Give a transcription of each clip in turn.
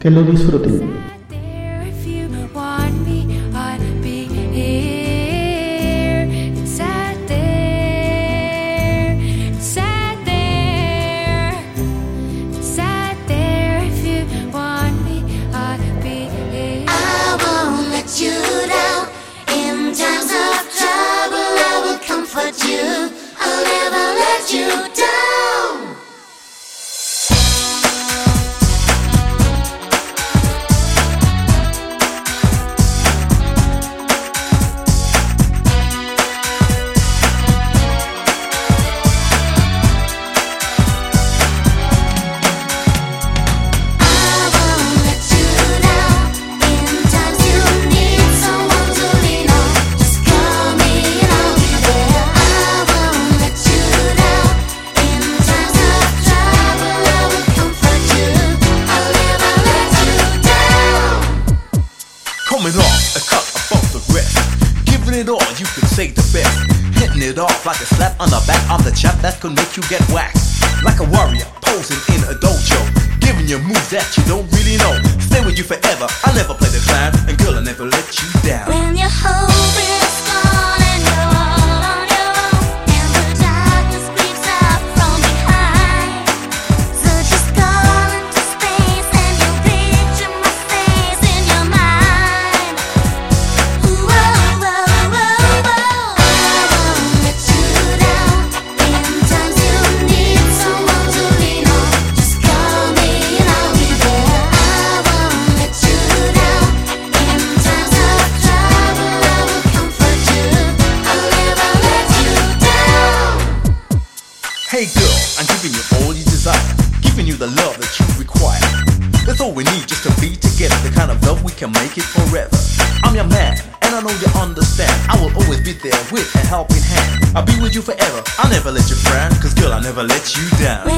que lo disfruten. make you get whacked. never let you down.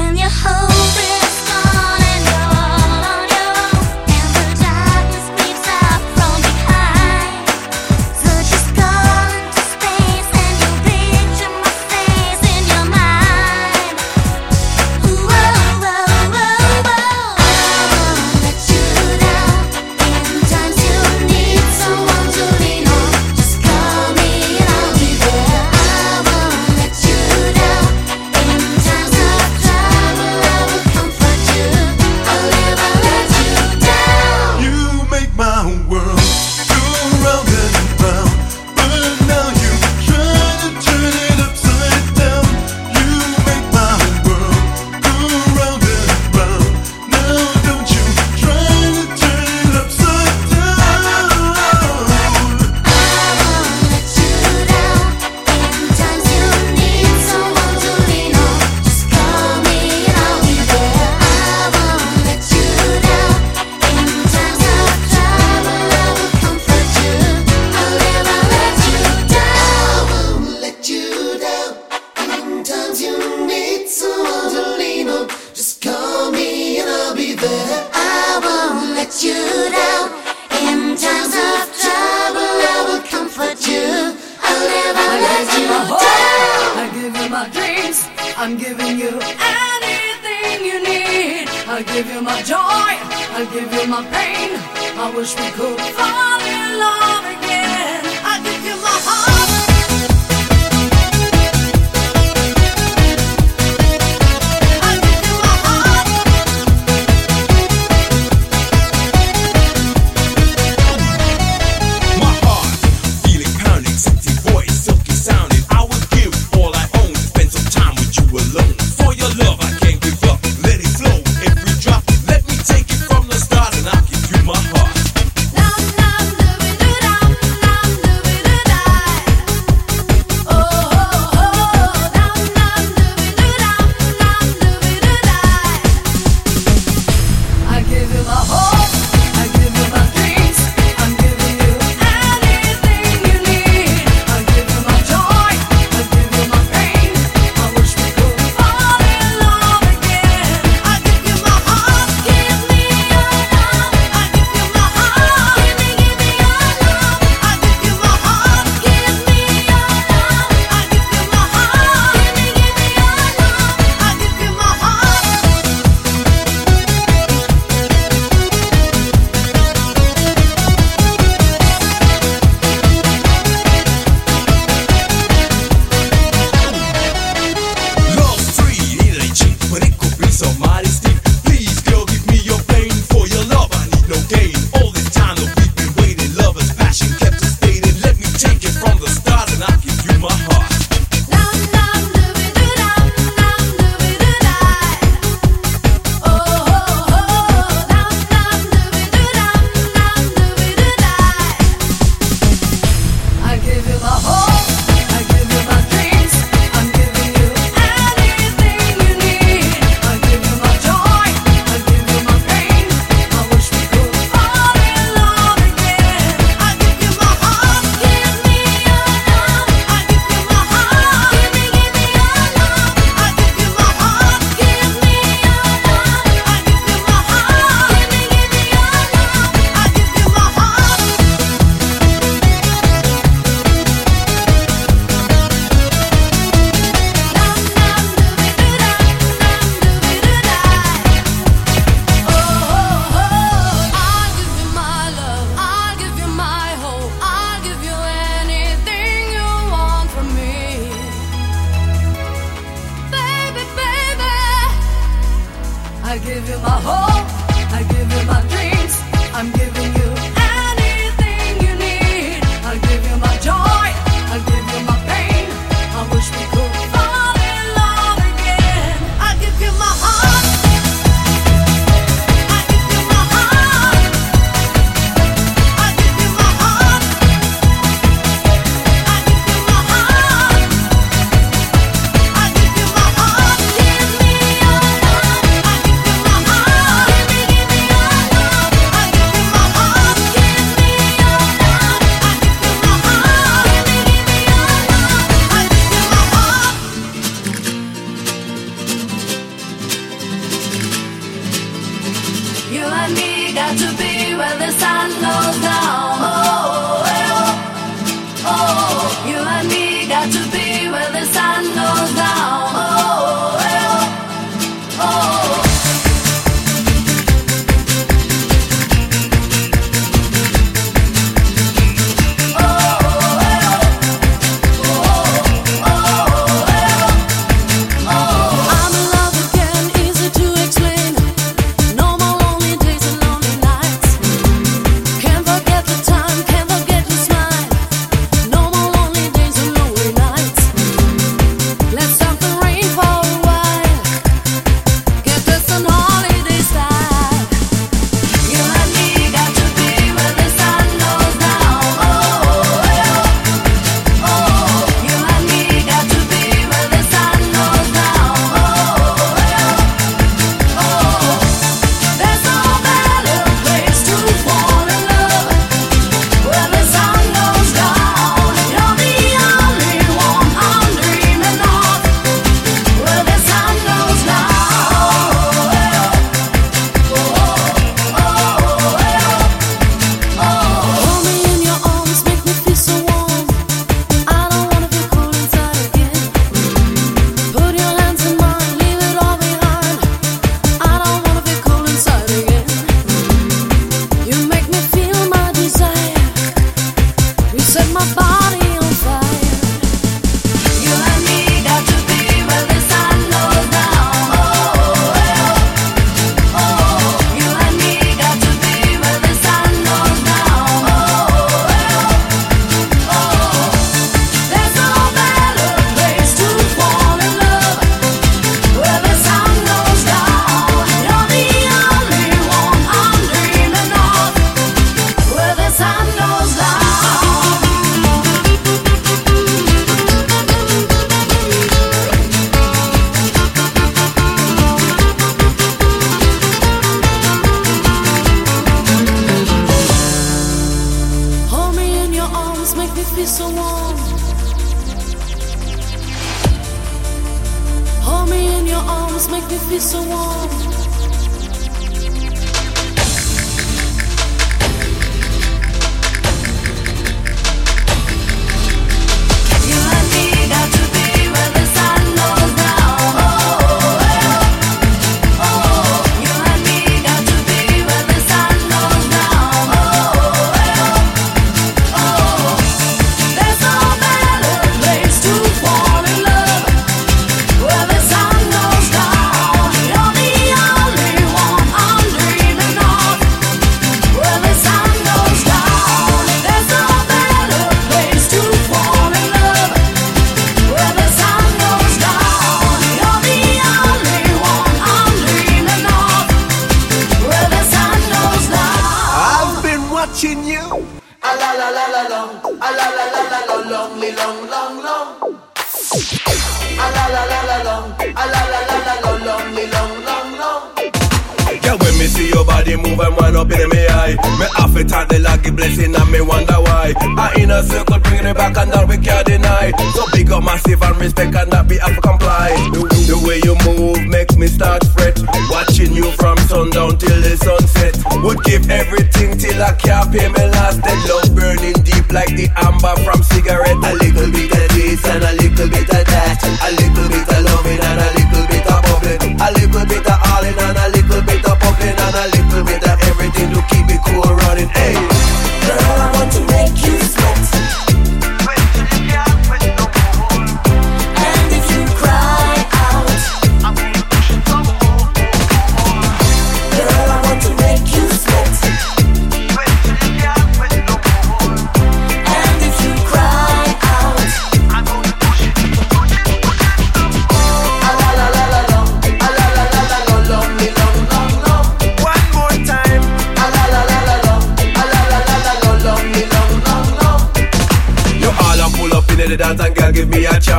fly. So big up massive and respect and that be have to comply. The way you move makes me start fret. Watching you from sundown till the sunset. Would give everything till I can't pay my last. debt. love burning deep like the amber from cigarette. A little bit of this and a little bit of that. A little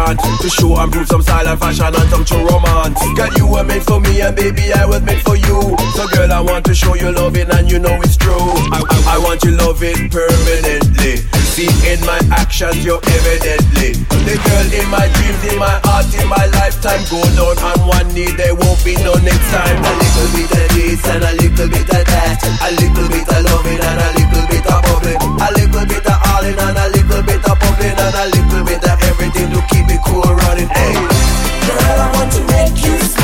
hard To show and prove some style and fashion and some true romance. Girl, you were made for me and baby, I was made for you. So girl, I want to show you loving and you know it's true. I, I, I want you loving permanently. See in my actions, you're evidently The girl in my dreams, in my heart, in my lifetime. Go down on one knee, there won't be no next time. A little bit of this and a little bit of that. A little bit of loving and a little bit of bubbling. A little bit of all in and a little bit of bubbling And a little bit of Hey, girl, I want to make you.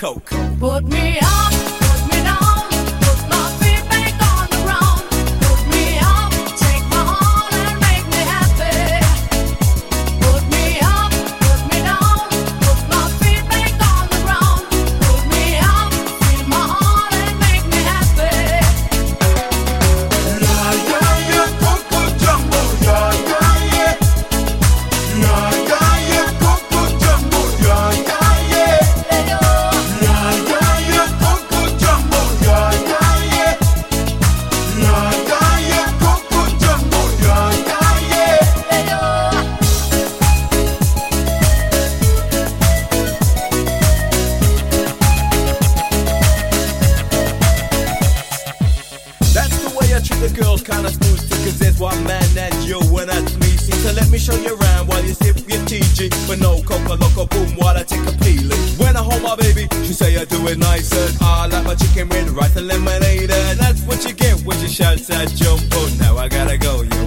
Coke. Put me on. Fuji, but no coca loco boom while I take a peeling. When I hold my baby, she say I do it nicer. I like my chicken with rice and lemonade, and that's what you get when you shout that jumbo. Now I gotta go, yo.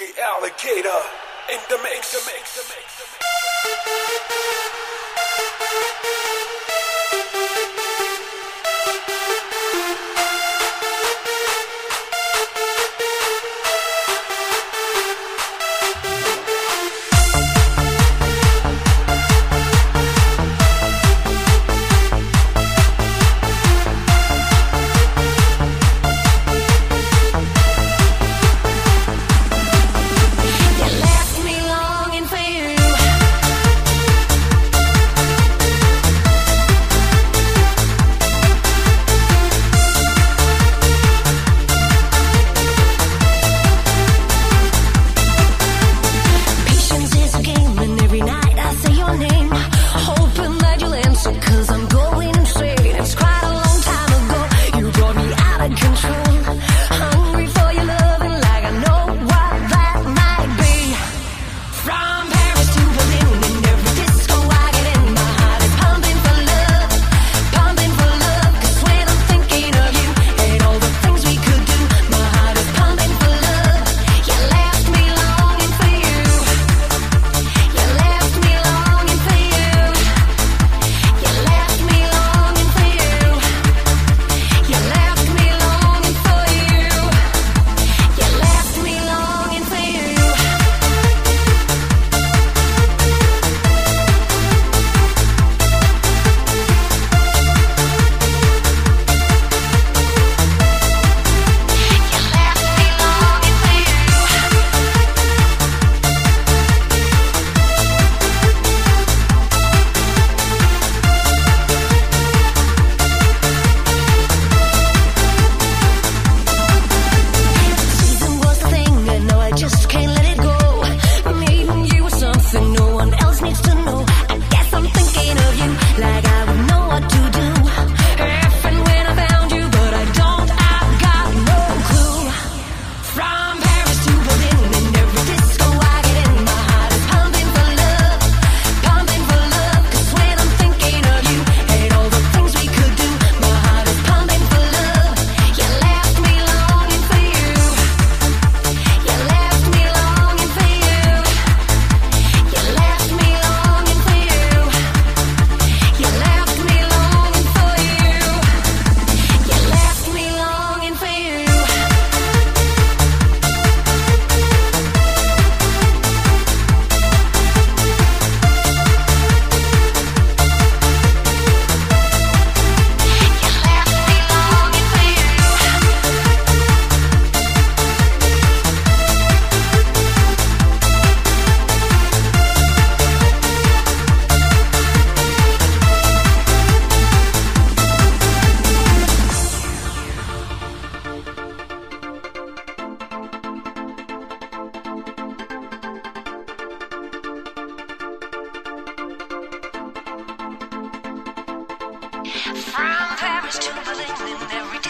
DJ Aligator in the mix. In the mix, the mix, the mix. From Paris to Berlin, every day.